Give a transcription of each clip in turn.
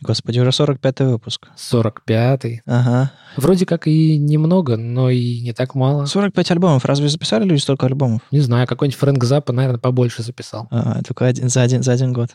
Господи, уже 45-й выпуск. 45-й. Ага. Вроде как и немного, но и не так мало. 45 альбомов. Разве записали люди столько альбомов? Не знаю, какой-нибудь Фрэнк Запа, наверное, побольше записал. А, только один, за, один, за один год.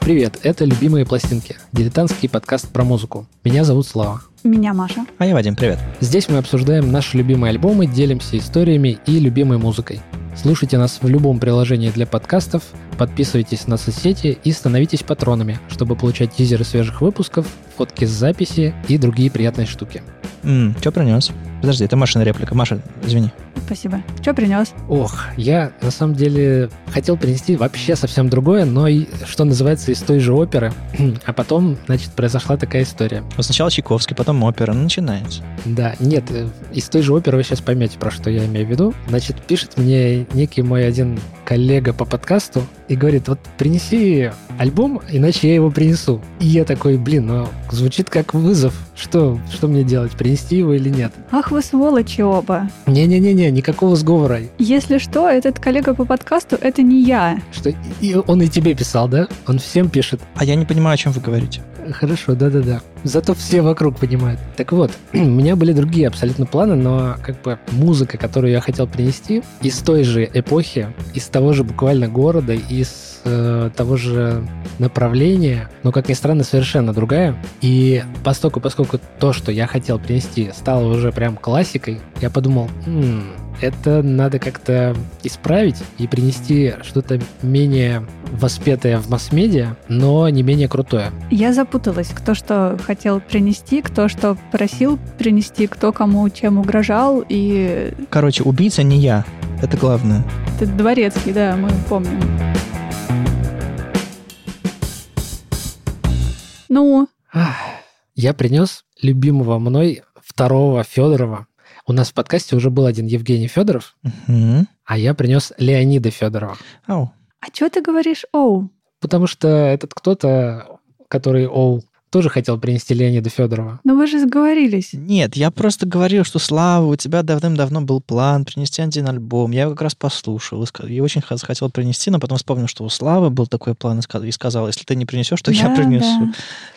Привет, это «Любимые пластинки» — дилетантский подкаст про музыку. Меня зовут Слава. Меня Маша. А я Вадим, привет. Здесь мы обсуждаем наши любимые альбомы, делимся историями и любимой музыкой. Слушайте нас в любом приложении для подкастов, подписывайтесь на соцсети и становитесь патронами, чтобы получать тизеры свежих выпусков, фотки с записи и другие приятные штуки. М, что принес? Подожди, это Машина реплика. Маша, извини. Спасибо. Что принес? Ох, я на самом деле хотел принести вообще совсем другое, но и, что называется, из той же оперы. А потом, значит, произошла такая история. Вот сначала Чайковский, потом опера. Ну, начинается. Да, нет, э, из той же оперы вы сейчас поймете, про что я имею в виду. Значит, пишет мне некий мой один коллега по подкасту и говорит, вот принеси альбом, иначе я его принесу. И я такой, блин, ну звучит как вызов. Что, что мне делать, принести его или нет? Ах вы сволочи оба. Не-не-не-не, никакого сговора. Если что, этот коллега по подкасту — это не я. Что и он и тебе писал, да? Он всем пишет. А я не понимаю, о чем вы говорите. Хорошо, да-да-да. Зато все вокруг понимают. Так вот, у меня были другие абсолютно планы, но как бы музыка, которую я хотел принести, из той же эпохи, из того же буквально города, из э, того же направления, но, как ни странно, совершенно другая. И поскольку, поскольку то, что я хотел принести, стало уже прям классикой, я подумал, «М, это надо как-то исправить и принести что-то менее воспетое в масс-медиа, но не менее крутое. Я запуталась, кто что хотел принести, кто что просил принести, кто кому чем угрожал, и Короче, убийца не я. Это главное. это дворецкий, да, мы помним. Ну, Я принес любимого мной второго Федорова. У нас в подкасте уже был один Евгений Федоров, Мгм. а я принес Леонида Федорова. Ау. а что ты говоришь, оу? Потому что этот кто-то, который Оу, тоже хотел принести Леонида Федорова. Ну вы же сговорились. Нет, я просто говорил, что Слава, у тебя давным-давно был план принести один альбом. Я его как раз послушал и, очень хотел принести, но потом вспомнил, что у Славы был такой план и ска- и сказал, если ты не принесешь, то я Да, принесу.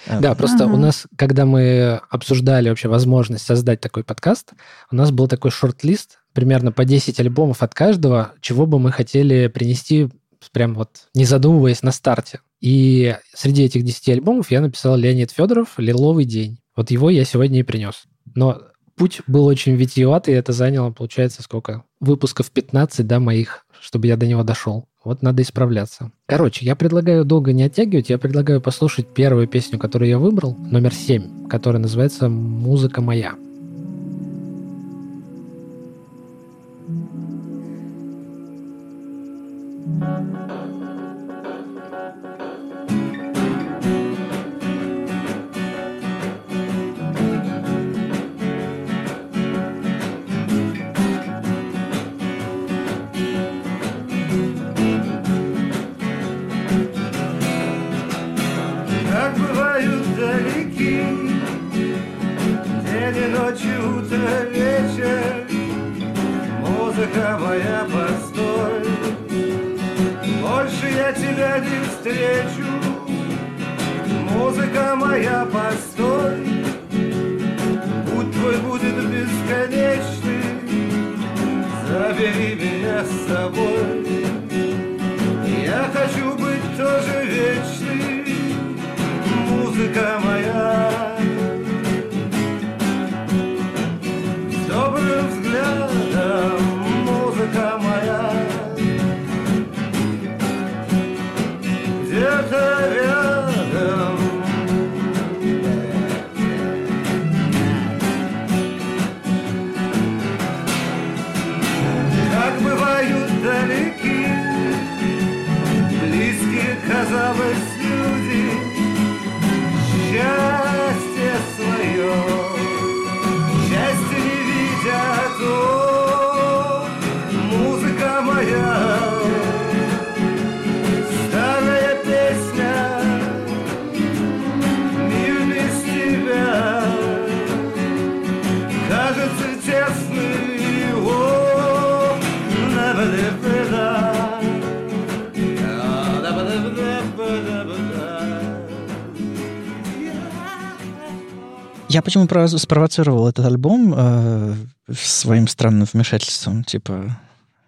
А, Да, просто Ага. у нас, когда мы обсуждали вообще возможность создать такой подкаст, у нас был такой шорт-лист, примерно по 10 альбомов от каждого, чего бы мы хотели принести прям вот не задумываясь на старте. И среди этих 10 альбомов я написал Леонид Федоров «Лиловый день». Вот его я сегодня и принес. Но путь был очень витиеватый, и это заняло, получается, сколько? Выпусков 15, да, моих, чтобы я до него дошел. Вот надо исправляться. Короче, я предлагаю долго не оттягивать, я предлагаю послушать первую песню, которую я выбрал, номер 7, которая называется «Музыка моя». Бывают далеки Я почему про- спровоцировал этот альбом э, своим странным вмешательством, типа,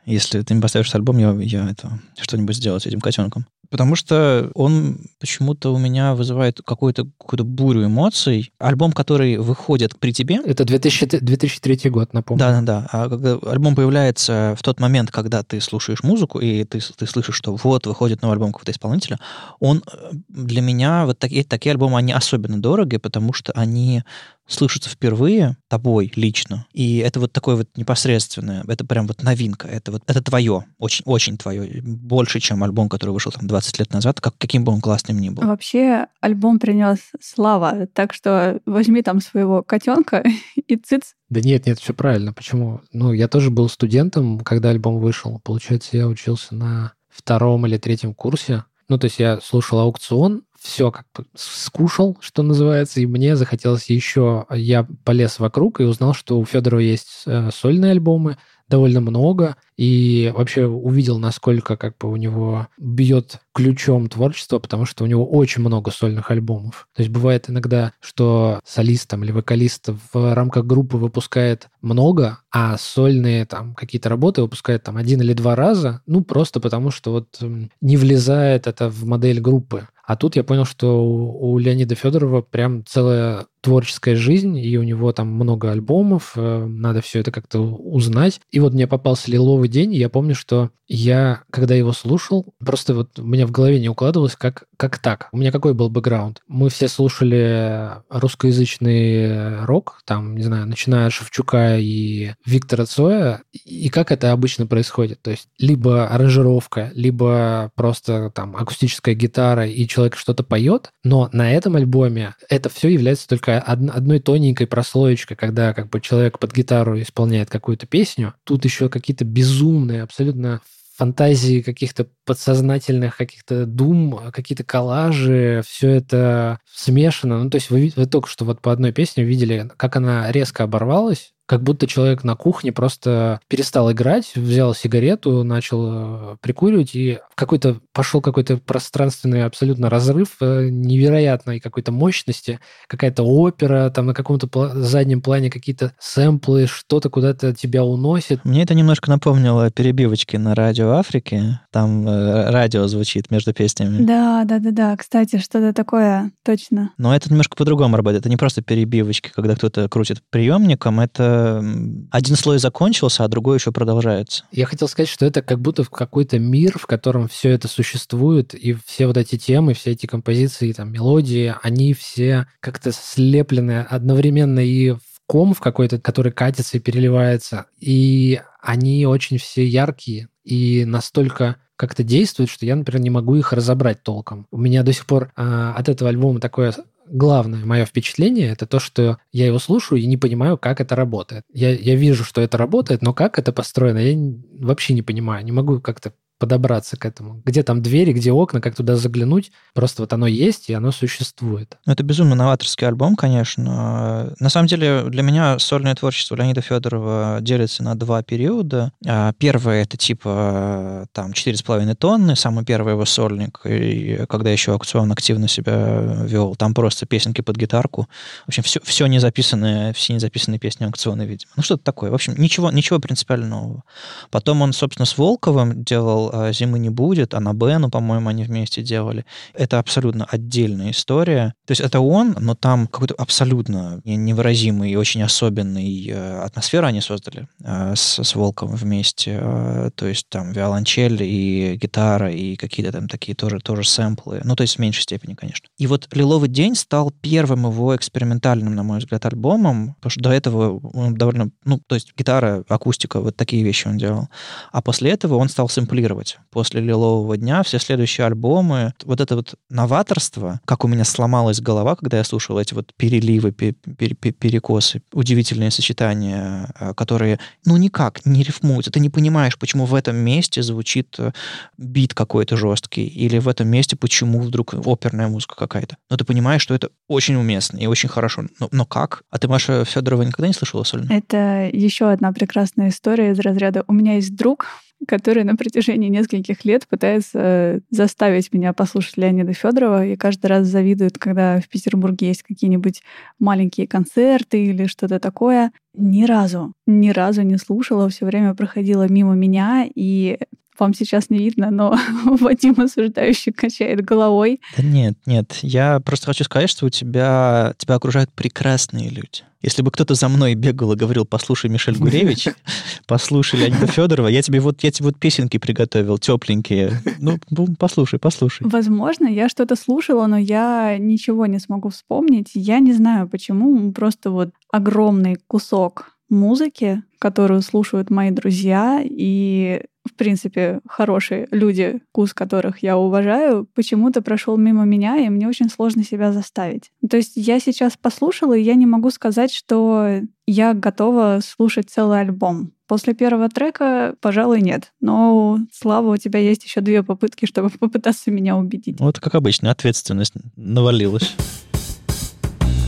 если ты не поставишь альбом, я, я это что-нибудь сделаю с этим котенком. Потому что он почему-то у меня вызывает какую-то какую бурю эмоций. Альбом, который выходит при тебе, Это 2000 2003 год, напомню. да, да, да. А когда альбом появляется в тот момент, когда ты слушаешь музыку, и ты, ты слышишь, что вот выходит новый альбом какого-то исполнителя, он э, для меня, вот такие, такие альбомы, они особенно дороги, потому что они слышатся впервые тобой лично. И это вот такое вот непосредственное, это прям вот новинка, это вот это твое, очень, очень твое, больше, чем альбом, который вышел там 20 лет назад, как, каким бы он классным ни был. Вообще альбом принес слава, так что возьми там своего котенка и цыц. Да нет, нет, все правильно. Почему? Ну, я тоже был студентом, когда альбом вышел. Получается, я учился на втором или третьем курсе. Ну, то есть я слушал аукцион, все как бы скушал, что называется, и мне захотелось еще... Я полез вокруг и узнал, что у Федорова есть э, сольные альбомы, довольно много, и вообще увидел, насколько как бы у него бьет ключом творчество, потому что у него очень много сольных альбомов. То есть бывает иногда, что солист там, или вокалист в рамках группы выпускает много, а сольные там какие-то работы выпускает там один или два раза, ну просто потому что вот не влезает это в модель группы. А тут я понял, что у Леонида Федорова прям целая творческая жизнь, и у него там много альбомов, э, надо все это как-то узнать. И вот мне попался «Лиловый день», и я помню, что я, когда его слушал, просто вот у меня в голове не укладывалось, как, как так. У меня какой был бэкграунд? Мы все слушали русскоязычный рок, там, не знаю, начиная от Шевчука и Виктора Цоя, и как это обычно происходит? То есть либо аранжировка, либо просто там акустическая гитара, и человек что-то поет, но на этом альбоме это все является только од- одной тоненькой прослоечкой, когда как бы человек под гитару исполняет какую-то песню. Тут еще какие-то безумные, абсолютно фантазии каких-то подсознательных каких-то дум, какие-то коллажи, все это смешано. Ну, то есть вы, вы только что вот по одной песне видели, как она резко оборвалась, как будто человек на кухне просто перестал играть, взял сигарету, начал э, прикуривать, и в какой-то пошел какой-то пространственный абсолютно разрыв э, невероятной какой-то мощности, какая-то опера, там на каком-то пла- заднем плане какие-то сэмплы, что-то куда-то тебя уносит. Мне это немножко напомнило перебивочки на радио Африки. Там э, радио звучит между песнями. Да, да, да, да. Кстати, что-то такое, точно. Но это немножко по-другому работает. Это не просто перебивочки, когда кто-то крутит приемником. Это м, один слой закончился, а другой еще продолжается. Я хотел сказать, что это как будто в какой-то мир, в котором все это существует, и все вот эти темы, все эти композиции, там, мелодии, они все как-то слеплены одновременно и в ком в какой-то, который катится и переливается. И они очень все яркие и настолько как-то действуют, что я, например, не могу их разобрать толком. У меня до сих пор а, от этого альбома такое главное мое впечатление это то, что я его слушаю и не понимаю, как это работает. Я, я вижу, что это работает, но как это построено, я вообще не понимаю. Не могу как-то подобраться к этому. Где там двери, где окна, как туда заглянуть. Просто вот оно есть, и оно существует. Ну, Это безумно новаторский альбом, конечно. На самом деле, для меня сольное творчество Леонида Федорова делится на два периода. А, Первый — это типа там 4,5 тонны, самый первый его сольник, и когда еще аукцион активно себя вел. Там просто песенки под гитарку. В общем, все, все не записанные, все не записанные песни аукциона, видимо. Ну, что-то такое. В общем, ничего, ничего принципиально нового. Потом он, собственно, с Волковым делал а, «Зимы не будет», а на Бену, по-моему, они вместе делали. Это абсолютно отдельная история. То есть это он, но там какой-то абсолютно невыразимый и очень особенный э, атмосферу они создали э, с, с Волковым вместе. Э, то есть там виолончель и гитара и какие-то там такие тоже, тоже сэмплы. Ну, то есть в меньшей степени, конечно. И вот «Лиловый день» стал первым его экспериментальным, на мой взгляд, альбомом, потому что до этого он довольно... Ну, то есть гитара, акустика, вот такие вещи он делал. А после этого он стал сэмплировать. После «Лилового дня» все следующие альбомы, вот это вот новаторство, как у меня сломалась голова, когда я слушал эти вот переливы, пе- пе- пе- перекосы, удивительные сочетания, э, которые, ну, никак не рифмуются. Ты не понимаешь, почему в этом месте звучит э, бит какой-то жесткий, или в этом месте почему вдруг оперная музыка какая-то. Но ты понимаешь, что это очень уместно и очень хорошо. Но, но как? А ты, Маша Федорова, никогда не слышала сольно? Это еще одна прекрасная история из разряда «У меня есть друг, который на протяжении нескольких лет пытается заставить меня послушать Леонида Федорова и каждый раз завидует, когда в Петербурге есть какие-нибудь маленькие концерты или что-то такое. Ни разу, ни разу не слушала, все время проходила мимо меня, и вам сейчас не видно, но Вадим осуждающий качает головой. Да нет, нет. Я просто хочу сказать, что у тебя, тебя окружают прекрасные люди. Если бы кто-то за мной бегал и говорил, послушай Мишель Гуревич, послушай Леонида Федорова, я тебе вот, я тебе вот песенки приготовил, тепленькие. Ну, послушай, послушай. Возможно, я что-то слушала, но я ничего не смогу вспомнить. Я не знаю, почему. Просто вот огромный кусок музыки, которую слушают мои друзья, и в принципе, хорошие люди, вкус которых я уважаю, почему-то прошел мимо меня, и мне очень сложно себя заставить. То есть я сейчас послушала, и я не могу сказать, что я готова слушать целый альбом. После первого трека, пожалуй, нет. Но, Слава, у тебя есть еще две попытки, чтобы попытаться меня убедить. Вот, как обычно, ответственность навалилась.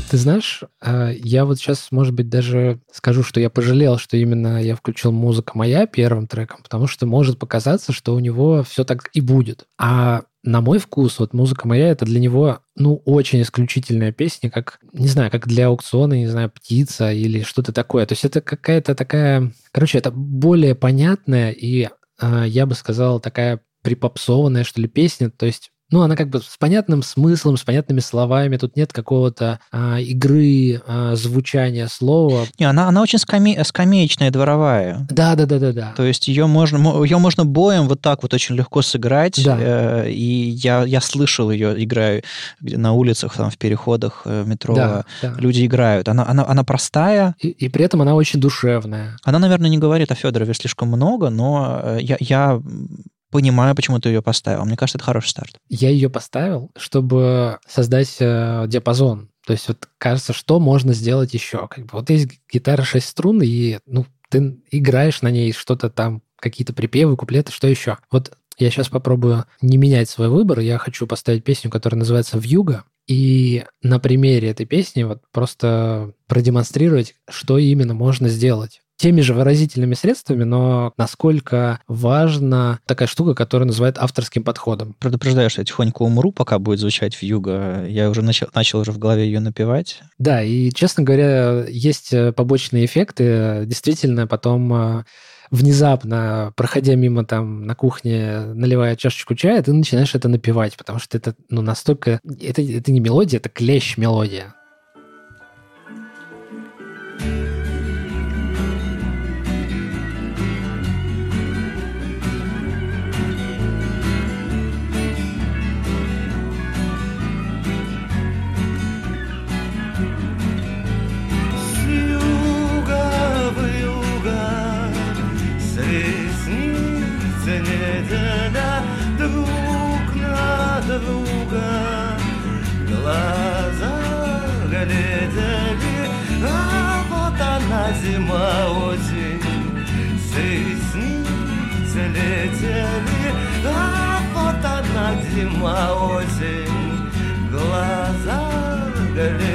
Ты знаешь, а, я вот сейчас, может быть, даже скажу, что я пожалел, что именно я включил «Музыка моя» первым треком, потому что может показаться, что у него все так и будет. А на мой вкус, вот «Музыка моя» — это для него, ну, очень исключительная песня, как, не знаю, как для аукциона, не знаю, «Птица» или что-то такое. То есть это какая-то такая... Короче, это более понятная и, а, я бы сказал, такая припопсованная, что ли, песня. То есть ну, она как бы с понятным смыслом, с понятными словами. Тут нет какого-то а, игры, а, звучания слова. Не, она, она очень скаме... скамеечная, дворовая. Да, да, да, да, да. То есть ее можно, ее можно боем вот так вот очень легко сыграть. Да. Э, и я, я слышал ее, играю на улицах, там, в переходах э, метро. Да, да. Люди играют. Она, она, она простая. И, и при этом она очень душевная. Она, наверное, не говорит о Федорове слишком много, но э, я, я понимаю, почему ты ее поставил. Мне кажется, это хороший старт. Я ее поставил, чтобы создать э, диапазон. То есть вот кажется, что можно сделать еще. Как бы вот есть гитара 6 струн, и ну, ты играешь на ней что-то там, какие-то припевы, куплеты, что еще. Вот я сейчас попробую не менять свой выбор. Я хочу поставить песню, которая называется «Вьюга». И на примере этой песни вот просто продемонстрировать, что именно можно сделать теми же выразительными средствами, но насколько важна такая штука, которая называют авторским подходом. Предупреждаю, что я тихонько умру, пока будет звучать вьюга. Я уже начал, начал уже в голове ее напевать. Да, и, честно говоря, есть э, побочные эффекты. Действительно, потом э, внезапно, проходя мимо там на кухне, наливая чашечку чая, ты начинаешь это напевать, потому что это ну, настолько... Это, это не мелодия, это клещ зима, осень, Сысницы летели, а вот одна зима, осень, Глаза глядели,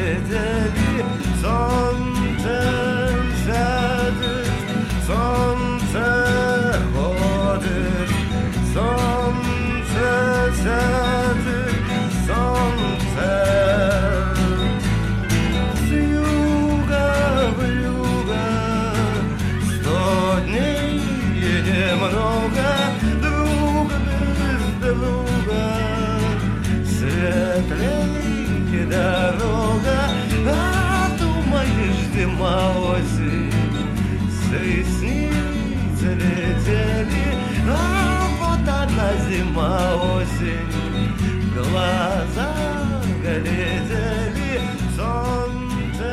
Глаза глядели, солнце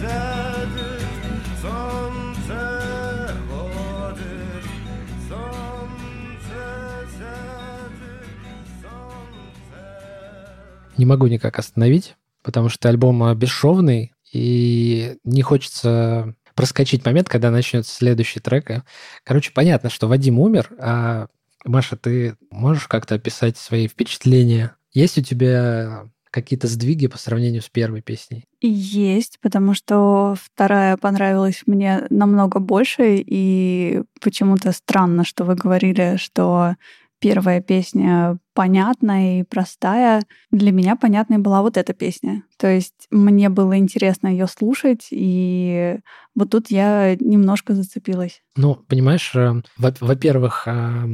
сядет, солнце ходит, солнце сядет, солнце... Не могу никак остановить, потому что альбом бесшовный, и не хочется проскочить момент, когда начнется следующий трек. Короче, понятно, что Вадим умер, а Маша, ты можешь как-то описать свои впечатления? Есть у тебя какие-то сдвиги по сравнению с первой песней? Есть, потому что вторая понравилась мне намного больше, и почему-то странно, что вы говорили, что первая песня понятная и простая. Для меня понятной была вот эта песня. То есть мне было интересно ее слушать, и вот тут я немножко зацепилась. Ну, понимаешь, э, во- во-первых, а,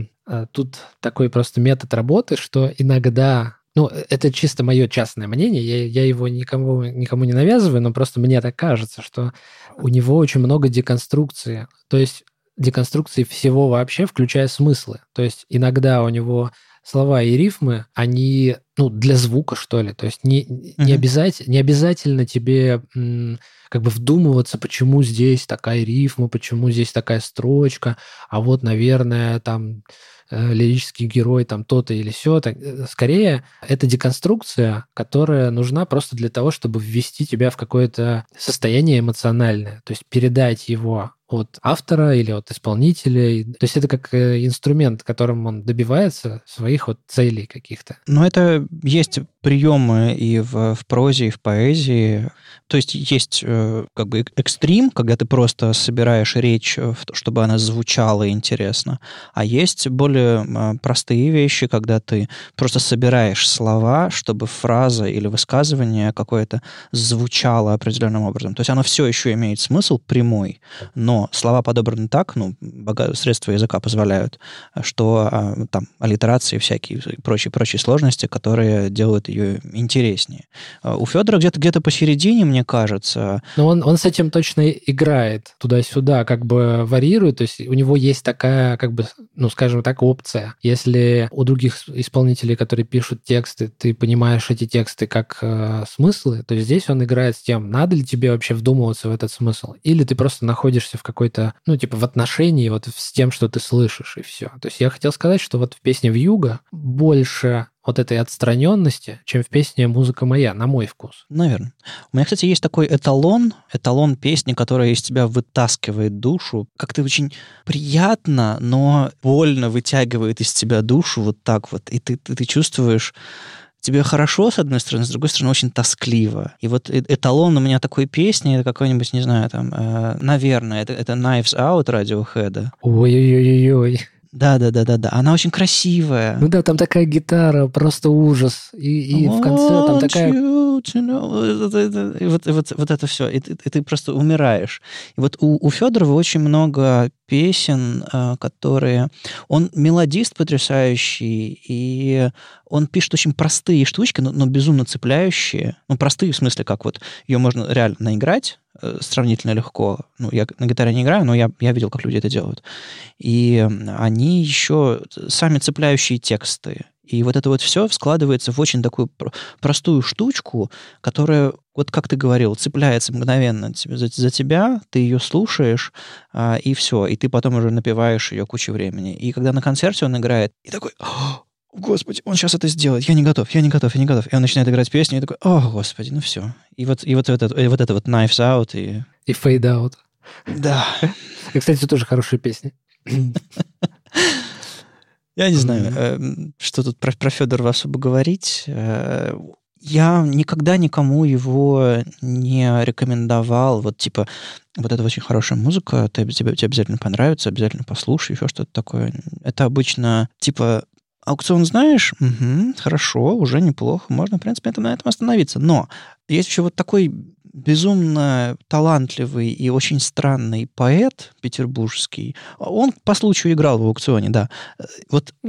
тут такой просто метод работы, что иногда ну, это чисто мое частное мнение, я, я его никому, никому не навязываю, но просто мне так кажется, что у него очень много деконструкции. То есть деконструкции всего вообще, включая смыслы. То есть иногда у него слова и рифмы, они, ну, для звука, что ли. То есть не, не, Мгм. обязательно, не обязательно тебе м, как бы вдумываться, почему здесь такая рифма, почему здесь такая строчка, а вот, наверное, там э, лирический герой там то-то или все. Скорее, это деконструкция, которая нужна просто для того, чтобы ввести тебя в какое-то состояние эмоциональное, то есть передать его от автора или от исполнителя. То есть это как э, инструмент, которым он добивается своих вот целей каких-то. Но это есть приемы и в, в прозе, и в поэзии. То есть есть э, как бы экстрим, когда ты просто собираешь речь, чтобы она звучала интересно. А есть более э, простые вещи, когда ты просто собираешь слова, чтобы фраза или высказывание какое-то звучало определенным образом. То есть оно все еще имеет смысл прямой, но слова подобраны так, ну, средства языка позволяют, что а, там аллитерации всякие и прочие прочие сложности, которые делают ее интереснее. А У Федора где-то где-то посередине, мне кажется, Но он, он с этим точно играет туда-сюда, как бы варьирует. То есть у него есть такая, как бы, ну, скажем так, опция. Если у других исполнителей, которые пишут тексты, ты понимаешь эти тексты как э, смыслы, то здесь он играет с тем, надо ли тебе вообще вдумываться в этот смысл, или ты просто находишься в какой-то, ну, типа, в отношении вот с тем, что ты слышишь, и все. То есть я хотел сказать, что вот в песне «Вьюга» больше вот этой отстраненности, чем в песне «Музыка моя», на мой вкус. Наверное. У меня, кстати, есть такой эталон, эталон песни, которая из тебя вытаскивает душу. Как-то очень приятно, но больно вытягивает из тебя душу вот так вот. И ты, ты, ты чувствуешь тебе хорошо, с одной стороны, с другой стороны, очень тоскливо. И вот э- эталон у меня такой песни, это какой-нибудь, не знаю, там, э, наверное, это, это Knives Out Radiohead. Ой-ой-ой-ой. Да-да-да-да-да. Она очень красивая. Ну да, там такая гитара, просто ужас. И, и в конце там такая... you know. Вот это- И вот, и вот, вот это все. И ты, и ты просто умираешь. И вот у, у Федорова очень много песен, э, которые... Он мелодист потрясающий, и он пишет очень простые штучки, но, но безумно цепляющие. Ну, простые в смысле, как вот ее можно реально наиграть э, сравнительно легко. Ну, я на гитаре не играю, но я, я видел, как люди это делают. И они еще сами цепляющие тексты. И вот это вот все складывается в очень такую пр- простую штучку, которая, вот как ты говорил, цепляется мгновенно за, за тебя, ты ее слушаешь, а, и все. И ты потом уже напиваешь ее кучу времени. И когда на концерте он играет, и такой, «О, Господи, он сейчас это сделает, я не готов, я не готов, я не готов. И он начинает играть песню, и такой, о, Господи, ну все. И вот, и вот, это, и вот это вот Knives Out, и... И Fade Out. Да, И, кстати, тоже хорошая песня. Я не знаю, Мгм. э, что тут про, про Федорова особо говорить. Э, Я никогда никому его не рекомендовал. Вот типа, вот это очень хорошая музыка, ты, тебе, тебе обязательно понравится, обязательно послушай, еще что-то такое. Это обычно типа аукцион знаешь? Мгм, хорошо, уже неплохо. Можно, в принципе, на этом остановиться. Но есть еще вот такой безумно талантливый и очень странный поэт петербургский. Он по случаю играл в аукционе, да. Э, Вот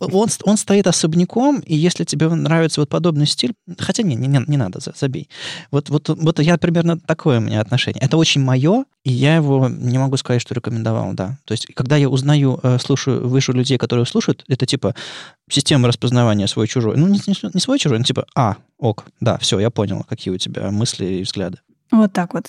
он, он стоит особняком, и если тебе нравится вот подобный стиль, хотя не, не, не, надо, за- забей. Вот, вот, вот я примерно такое у меня отношение. Это очень мое, и я его не могу сказать, что рекомендовал, да. То есть, когда я узнаю, э, слушаю, выше людей, которые слушают, это типа система распознавания свой-чужой. Ну, не, не- свой-чужой, ну, типа, а, ок, да, все, я понял, какие у тебя мысли и взгляды. Вот так вот.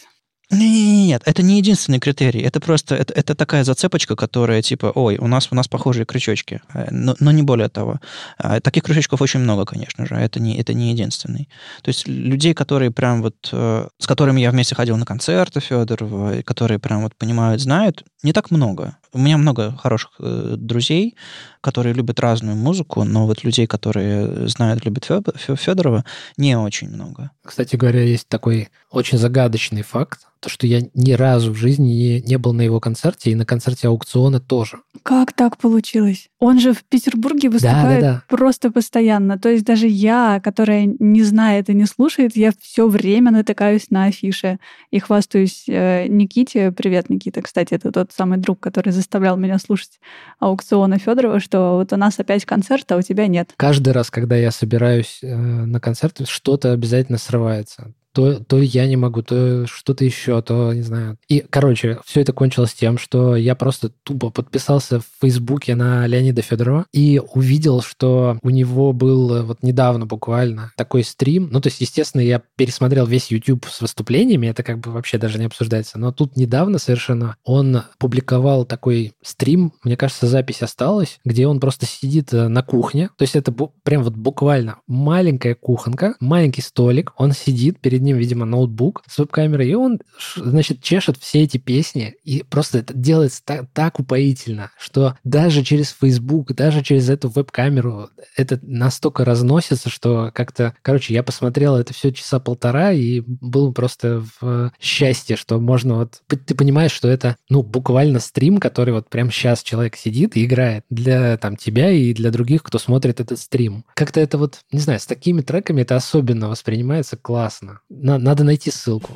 Не- Нет, это не единственный критерий. Это просто это, это такая зацепочка, которая типа, ой, у нас у нас похожие крючочки, Э, но, но не более того. А, Таких крючочков очень много, конечно же. Это не это не единственный. То есть людей, которые прям вот э, с которыми я вместе ходил на концерты Федорова, которые прям вот понимают, знают, не так много. У меня много хороших э, друзей, которые любят разную музыку, но вот людей, которые знают, любят Федорова, не очень много. Кстати говоря, есть такой очень загадочный факт, то, что я ни разу в жизни не, не был на его концерте, и на концерте аукциона тоже. Как так получилось? Он же в Петербурге выступает да. просто постоянно. То есть даже я, которая не знает и не слушает, я все время натыкаюсь на афиши и хвастаюсь э, Никите. Привет, Никита. Кстати, это тот самый друг, который заставлял меня слушать аукциона Федорова, что вот у нас опять концерт, а у тебя нет. Каждый раз, когда я собираюсь э, на концерт, что-то обязательно срывается то, то я не могу, то что-то еще, то не знаю. И, короче, все это кончилось тем, что я просто тупо подписался в Фейсбуке на Леонида Федорова и увидел, что у него был вот недавно буквально такой стрим. Ну, то есть, естественно, я пересмотрел весь YouTube с выступлениями, это как бы вообще даже не обсуждается. Но тут недавно совершенно он публиковал такой стрим, мне кажется, запись осталась, где он просто сидит э, на кухне. То есть это прям вот буквально маленькая кухонка, маленький столик, он сидит перед ним, видимо, ноутбук с веб-камерой, и он, значит, чешет все эти песни, и просто это делается так, так упоительно, что даже через Facebook, даже через эту веб-камеру это настолько разносится, что как-то, короче, я посмотрел это все часа полтора, и был просто в счастье, что можно вот... Ты понимаешь, что это, ну, буквально стрим, который вот прямо сейчас человек сидит и играет для там тебя и для других, кто смотрит этот стрим. Как-то это вот, не знаю, с такими треками это особенно воспринимается классно. На- надо найти ссылку.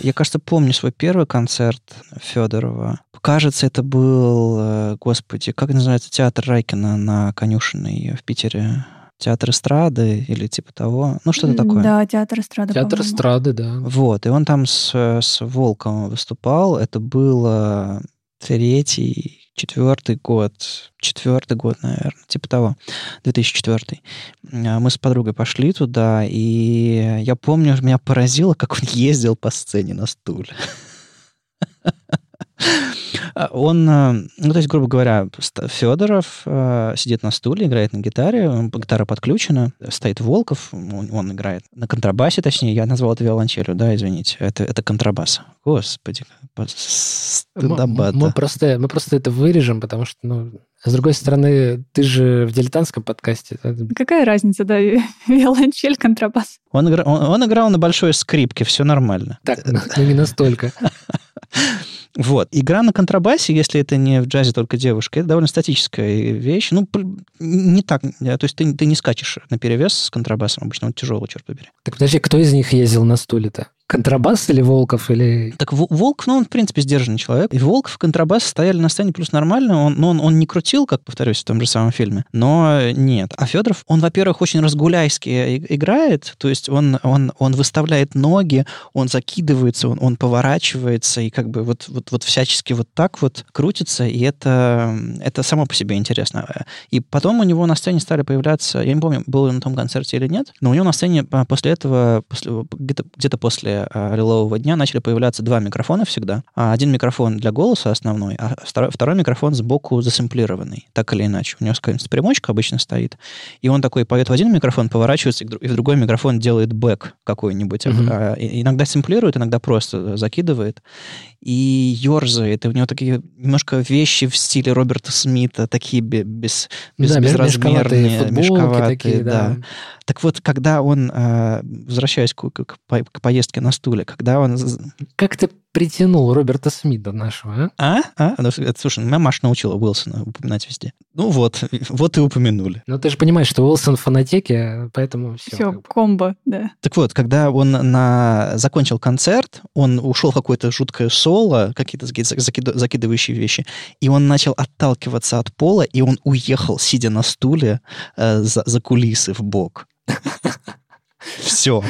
Я, кажется, помню свой первый концерт Федорова. Кажется, это был, э, господи, как называется театр Райкина на Конюшиной в Питере? Театр эстрады или типа того. Ну, что-то такое. Да, театр эстрады, Театр по-моему. эстрады, да. Вот, и он там с, с Волком выступал. Это было третий, четвертый год, четвертый год, наверное, типа того, 2004. А, Мы с подругой пошли туда, и я помню, меня поразило, как он ездил по сцене на стуле. Он, э, ну, то есть, грубо говоря, Федоров э, сидит на стуле, играет на гитаре, гитара подключена, стоит Волков, он, он играет на контрабасе, точнее, я назвал это виолончелью, да, извините, это, это контрабас. Господи, по- Мы, стыдобата. мы просто, мы просто это вырежем, потому что, ну, с другой стороны, ты же в дилетантском подкасте. это- Какая разница, да, виолончель, контрабас. Он, он- он играл на большой скрипке, все нормально. Так, ну, ну, не настолько. Вот. Игра на контрабасе, если это не в джазе только девушка, это довольно статическая вещь. Ну, не так. э, То есть ты, ты не скачешь на перевес с контрабасом. Обычно он тяжелый, черт побери. Так подожди, кто из них ездил на стуле-то? Контрабас или Волков? Или... Так Во- Волк, ну, он, в принципе, сдержанный человек. И Волков и контрабас стояли на сцене плюс нормально. Он, но он, он не крутил, как, повторюсь, в том же самом фильме. Но нет. А Федоров, он, во-первых, очень разгуляйски играет. То есть он, он, он выставляет ноги, он закидывается, он, он поворачивается и как бы вот, вот, вот всячески вот так вот крутится. И это, это само по себе интересно. И потом у него на сцене стали появляться, я не помню, был он на том концерте или нет, но у него на сцене а, после этого, после, где-то, где-то после а, «Лилового дня» начали появляться два микрофона всегда. А, Один микрофон для голоса основной, а второй, второй микрофон сбоку засэмплированный, так или иначе. У него какая-нибудь примочка обычно стоит, и он такой поет в один микрофон, поворачивается, и в другой микрофон делает бэк какой-нибудь. Мгм. А, и- Иногда сэмплирует, иногда просто закидывает и ерзает. И у него такие немножко вещи в стиле Роберта Смита, такие бе- без, без, да, безразмерные, мешковатые футболки мешковатые, такие, да. Так вот, когда он, возвращаясь к, к- к поездке на стуле, когда он... Как ты притянул Роберта Смита нашего, а? А? А? Ну, Слушай, меня Маша научила Уилсона упоминать везде. Ну вот, вот и упомянули. Ну, ты же понимаешь, что Уилсон в фонотеке, поэтому все. Все, комбо, да. Так вот, когда он на... закончил концерт, он ушел в какое-то жуткое соло, какие-то заки- закид- закидывающие вещи, и он начал отталкиваться от пола, и он уехал, сидя на стуле, э, за, за кулисы в бок. Все.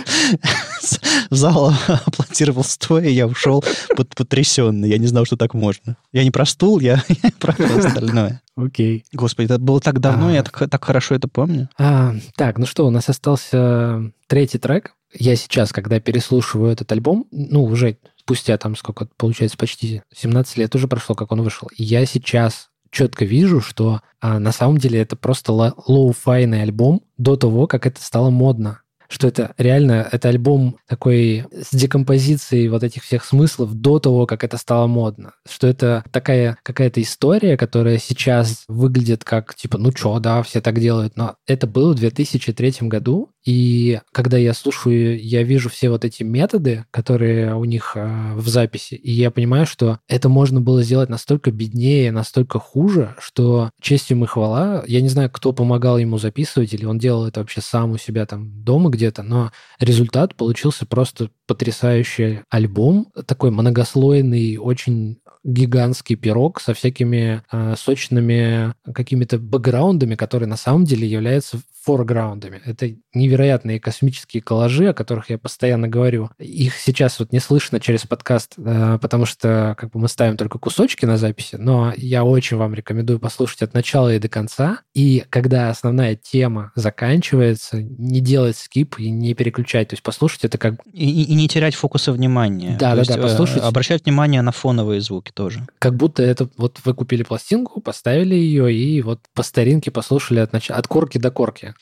Зал аплодировал стоя, я ушел под, потрясенный. Я не знал, что так можно. Я не про стул, я, я про остальное. Окей. Господи, это было так давно, А. я так, так хорошо это помню. А, так, ну что, у нас остался третий трек. Я сейчас, когда переслушиваю этот альбом, ну, уже спустя там сколько, получается, почти 17 лет уже прошло, как он вышел, я сейчас четко вижу, что а, на самом деле это просто ло- лоу-файный альбом до того, как это стало модно. Что это реально, это альбом такой с декомпозицией вот этих всех смыслов до того, как это стало модно. Что это такая какая-то история, которая сейчас выглядит как, типа, ну чё, да, все так делают, но это было в 2003 году, и когда я слушаю, я вижу все вот эти методы, которые у них э, в записи, и я понимаю, что это можно было сделать настолько беднее, настолько хуже, что честь ему и хвала. Я не знаю, кто помогал ему записывать, или он делал это вообще сам у себя там дома где-то, но результат получился просто потрясающий альбом, такой многослойный, очень гигантский пирог со всякими э, сочными какими-то бэкграундами, которые на самом деле являются форграундами. Это невероятные космические коллажи, о которых я постоянно говорю. Их сейчас вот не слышно через подкаст, э, потому что как бы мы ставим только кусочки на записи, но я очень вам рекомендую послушать от начала и до конца. И когда основная тема заканчивается, не делать скип и не переключать, то есть послушать это как... И, и- не терять фокуса внимания. Да, То да, есть, да, э, послушать. Обращать внимание на фоновые звуки тоже. Как будто это вот вы купили пластинку, поставили ее и вот по старинке послушали от, нач... от корки до корки.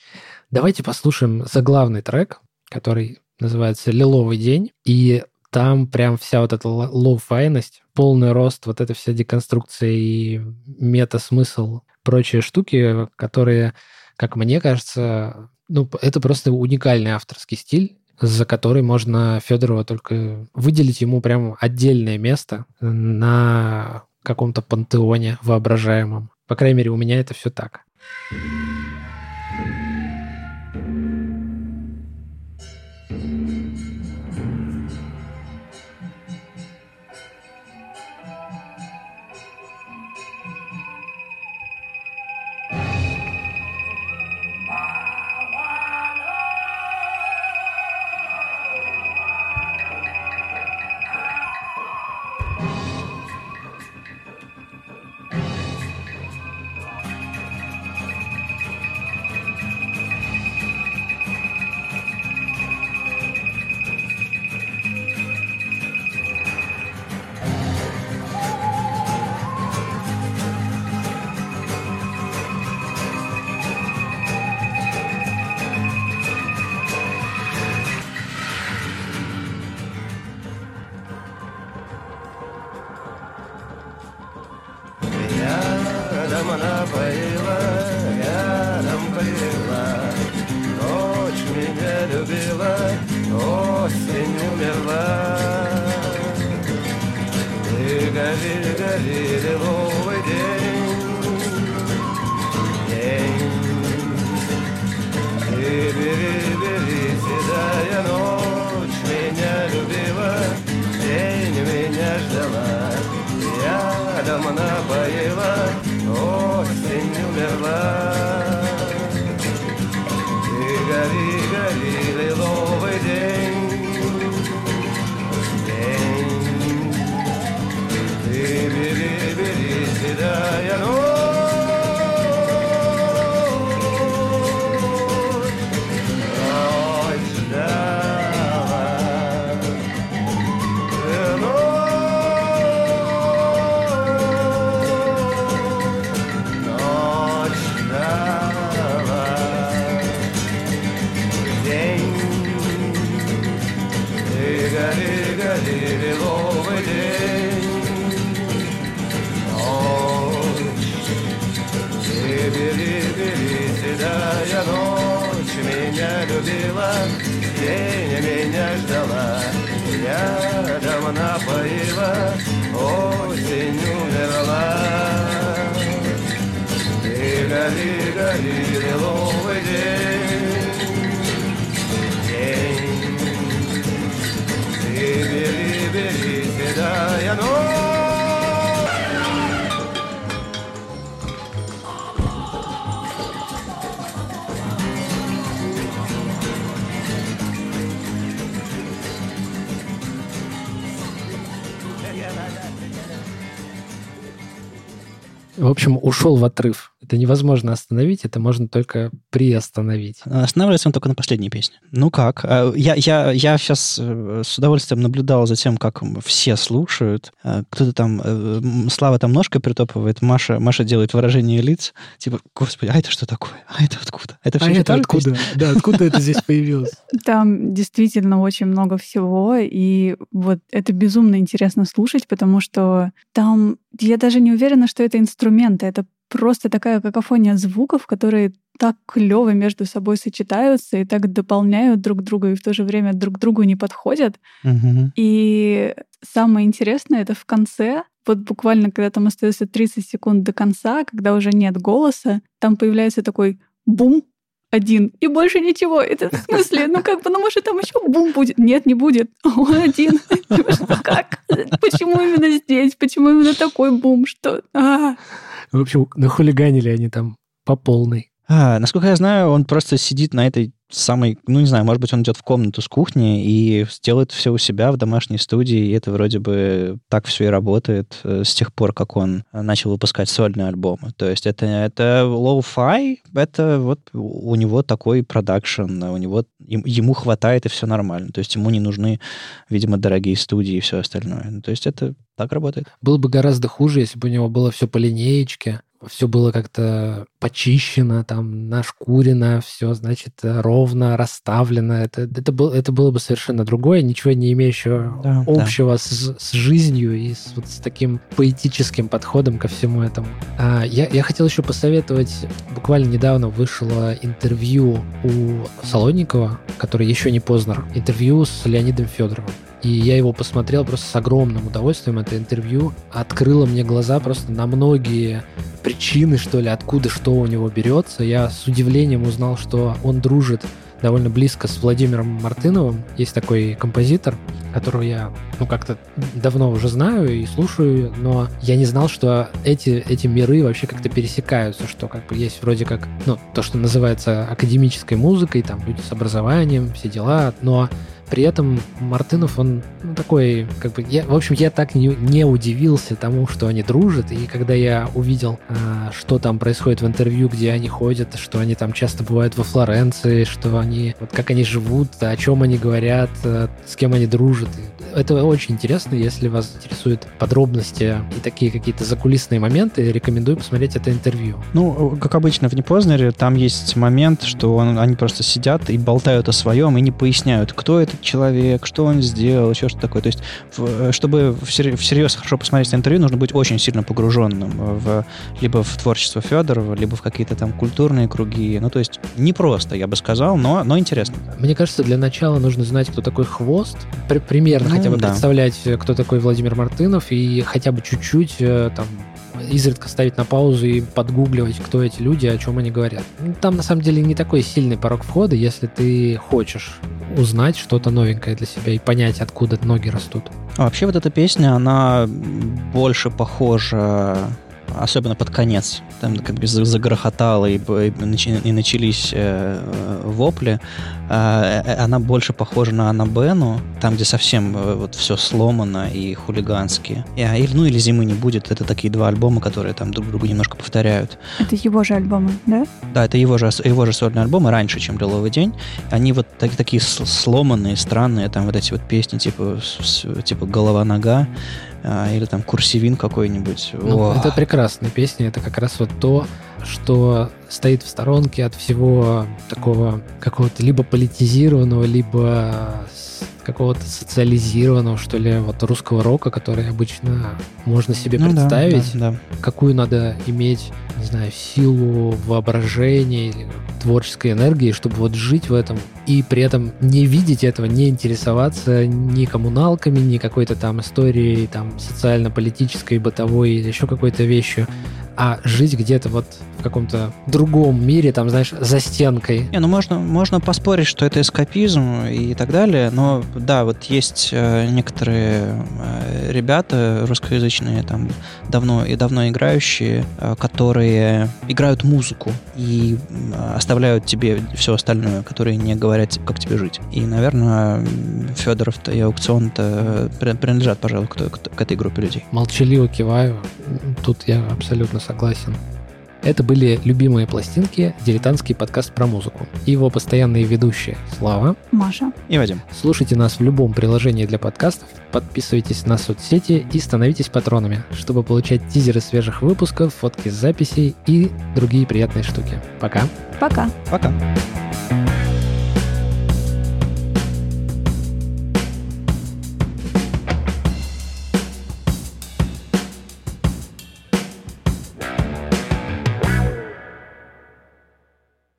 Давайте послушаем заглавный трек, который называется «Лиловый день». И там прям вся вот эта лоу-файность, полный рост, вот эта вся деконструкция и мета-смысл, прочие штуки, которые, как мне кажется, ну, это просто уникальный авторский стиль, за который можно Федорова только выделить ему прям отдельное место на каком-то пантеоне воображаемом. По крайней мере, у меня это все так. В общем, ушел в отрыв. Это невозможно остановить, это можно только приостановить. Останавливается он только на последней песне. Ну как? А, Я, я, я сейчас с удовольствием наблюдал за тем, как все слушают. А, Кто-то там, э, Слава там ножкой притопывает, Маша, Маша делает выражение лиц. Типа, господи, а это что такое? А это откуда? Это все А это откуда? песня? Да, откуда это здесь появилось? Там действительно очень много всего, и вот это безумно интересно слушать, потому что там я даже не уверена, что это инструменты, это просто такая какофония звуков, которые так клево между собой сочетаются и так дополняют друг друга и в то же время друг другу не подходят. Мгм. И самое интересное это в конце, вот буквально когда там остается 30 секунд до конца, когда уже нет голоса, там появляется такой бум один, и больше ничего. Это в смысле, ну как бы, ну может там еще бум будет? Нет, не будет. Он один. Типа, как? Почему именно здесь? Почему именно такой бум? Что? А, В общем, нахулиганили они там по полной. А, насколько я знаю, он просто сидит на этой самой, ну не знаю, может быть, он идет в комнату с кухни и сделает все у себя в домашней студии, и это вроде бы так все и работает э, с тех пор, как он э, начал выпускать сольные альбомы. То есть это, это low-fi, это вот у него такой продакшн, у него ему хватает и все нормально. То есть ему не нужны, видимо, дорогие студии и все остальное. То есть это так работает. Было бы гораздо хуже, если бы у него было все по линеечке, все было как-то почищено, там, нашкурено, все, значит, ровно расставлено. Это, это, был, это было бы совершенно другое, ничего не имеющего Да, общего с, с жизнью и с, вот с таким поэтическим подходом ко всему этому. А, я, я хотел еще посоветовать, буквально недавно вышло интервью у Солонникова, который еще не Познер, интервью с Леонидом Федоровым. И я его посмотрел просто с огромным удовольствием. Это интервью открыло мне глаза просто на многие причины, что ли, откуда что у него берется. Я с удивлением узнал, что он дружит довольно близко с Владимиром Мартыновым. Есть такой композитор, которого я, ну, как-то давно уже знаю и слушаю, но я не знал, что эти, эти миры вообще как-то пересекаются, что как бы есть вроде как, ну, то, что называется академической музыкой, там люди с образованием, все дела, но при этом Мартынов, он ну, такой, как бы, я, в общем, я так не, не удивился тому, что они дружат, и когда я увидел, а, что там происходит в интервью, где они ходят, что они там часто бывают во Флоренции, что они, вот как они живут, о чем они говорят, э, с кем они дружат. Это очень интересно, если вас интересуют подробности и такие какие-то закулисные моменты, рекомендую посмотреть это интервью. Ну, как обычно в Непознере, там есть момент, что он- они просто сидят и болтают о своем, и не поясняют, кто этот человек, что он сделал, еще что такое. То есть, в- чтобы всер- всерьез хорошо посмотреть на интервью, нужно быть очень сильно погруженным в либо в творчество Федорова, либо в какие-то там культурные круги. Ну, то есть, непросто, я бы сказал, но, но интересно. Мне кажется, для начала нужно знать, кто такой Хвост, при- примерно Ну, хотя бы да. представлять, э, кто такой Владимир Мартынов, и хотя бы чуть-чуть э, там изредка ставить на паузу и подгугливать, кто эти люди, о чем они говорят. Там на самом деле не такой сильный порог входа, если ты хочешь узнать что-то новенькое для себя и понять, откуда ноги растут. А вообще вот эта песня, она больше похожа, особенно под конец, там как бы за- загрохотало и, и и начались э, э, вопли, А, э, она больше похожа на Анабену, там, где совсем э, вот все сломано и хулигански. И, а, или, ну или «Зимы не будет», это такие два альбома, которые там друг друга немножко повторяют. это его же альбомы, да? Да, это его же, его же сольные альбомы раньше, чем «Лиловый день». Они вот так- такие сломанные, странные, там вот эти вот песни типа, типа «Голова-нога», или там «Курсивин» какой-нибудь. Ну, О, это прекрасная песня, это как раз вот то, что стоит в сторонке от всего такого какого-то либо политизированного, либо какого-то социализированного, что ли, вот русского рока, который обычно можно себе ну да, представить, да, да. какую надо иметь, не знаю, силу воображения творческой энергии, чтобы вот жить в этом и при этом не видеть этого, не интересоваться ни коммуналками, ни какой-то там историей там социально-политической, бытовой или еще какой-то вещью, а жить где-то вот в каком-то другом мире, там, знаешь, за стенкой. Не, ну можно, можно поспорить, что это эскапизм и так далее, но да, вот есть э, некоторые э, ребята русскоязычные, там, давно и давно играющие, э, которые играют музыку и м, оставляют тебе все остальное, которые не говорят, как тебе жить. И, наверное, Федоров-то и Аукцион-то при- принадлежат, пожалуй, к, той- к этой группе людей. Молчаливо киваю. Тут я абсолютно согласен. Это были любимые пластинки, дилетантский подкаст про музыку. И его постоянные ведущие Слава. Маша. И Вадим. Слушайте нас в любом приложении для подкастов, подписывайтесь на соцсети и становитесь патронами, чтобы получать тизеры свежих выпусков, фотки с записей и другие приятные штуки. Пока. Пока. Пока.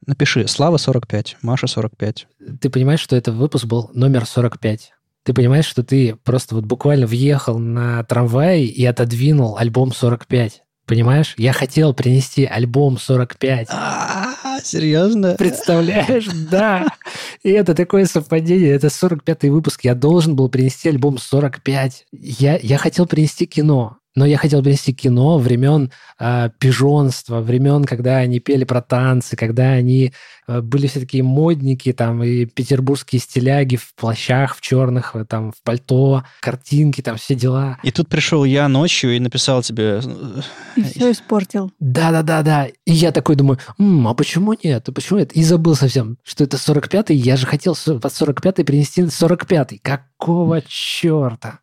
Напиши Слава 45, Маша 45. Ты понимаешь, что это выпуск был номер 45? Ты понимаешь, что ты просто вот буквально въехал на трамвай и отодвинул альбом 45? Понимаешь? Я хотел принести альбом 45. А, серьезно? Представляешь? Да. И это такое совпадение. Это 45-й выпуск. Я должен был принести альбом 45. Я, я хотел принести кино. Но я хотел принести кино времен э, пижонства, времен, когда они пели про танцы, когда они э, были все такие модники, там, и петербургские стиляги в плащах, в черных, э, там, в пальто, картинки, там, все дела. И тут пришел я ночью и написал тебе... И все испортил. Да-да-да-да. И я такой думаю, М, а почему нет? А почему нет? И забыл совсем, что это 45-й. Я же хотел под 45-й принести 45-й. Какого черта?